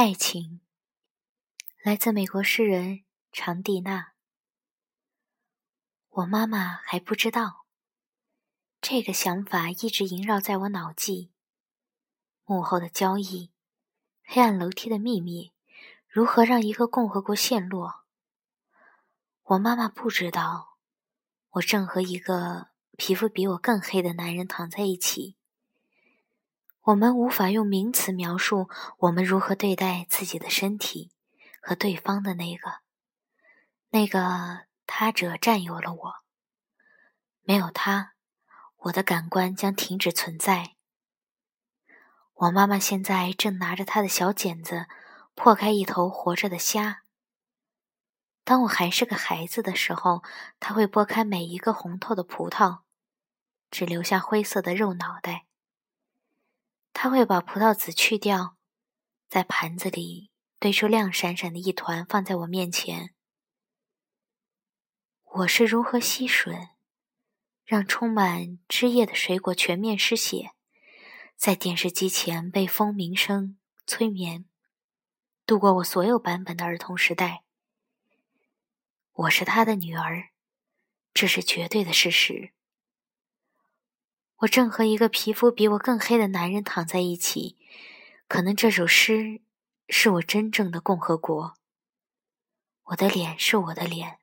爱情，来自美国诗人长蒂娜。我妈妈还不知道，这个想法一直萦绕在我脑际。幕后的交易，黑暗楼梯的秘密，如何让一个共和国陷落？我妈妈不知道，我正和一个皮肤比我更黑的男人躺在一起。我们无法用名词描述我们如何对待自己的身体和对方的那个，那个他者占有了我。没有他，我的感官将停止存在。我妈妈现在正拿着她的小剪子破开一头活着的虾。当我还是个孩子的时候，她会剥开每一个红透的葡萄，只留下灰色的肉脑袋。他会把葡萄籽去掉，在盘子里堆出亮闪闪的一团，放在我面前。我是如何吸吮，让充满汁液的水果全面失血，在电视机前被蜂鸣声催眠，度过我所有版本的儿童时代。我是他的女儿，这是绝对的事实。我正和一个皮肤比我更黑的男人躺在一起，可能这首诗是我真正的共和国。我的脸是我的脸，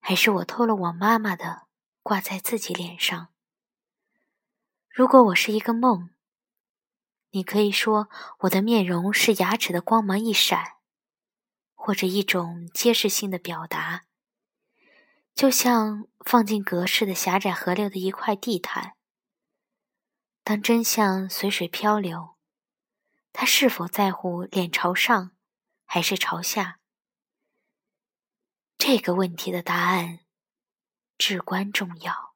还是我偷了我妈妈的挂在自己脸上？如果我是一个梦，你可以说我的面容是牙齿的光芒一闪，或者一种揭示性的表达。就像放进隔世的狭窄河流的一块地毯，当真相随水漂流，他是否在乎脸朝上还是朝下？这个问题的答案至关重要。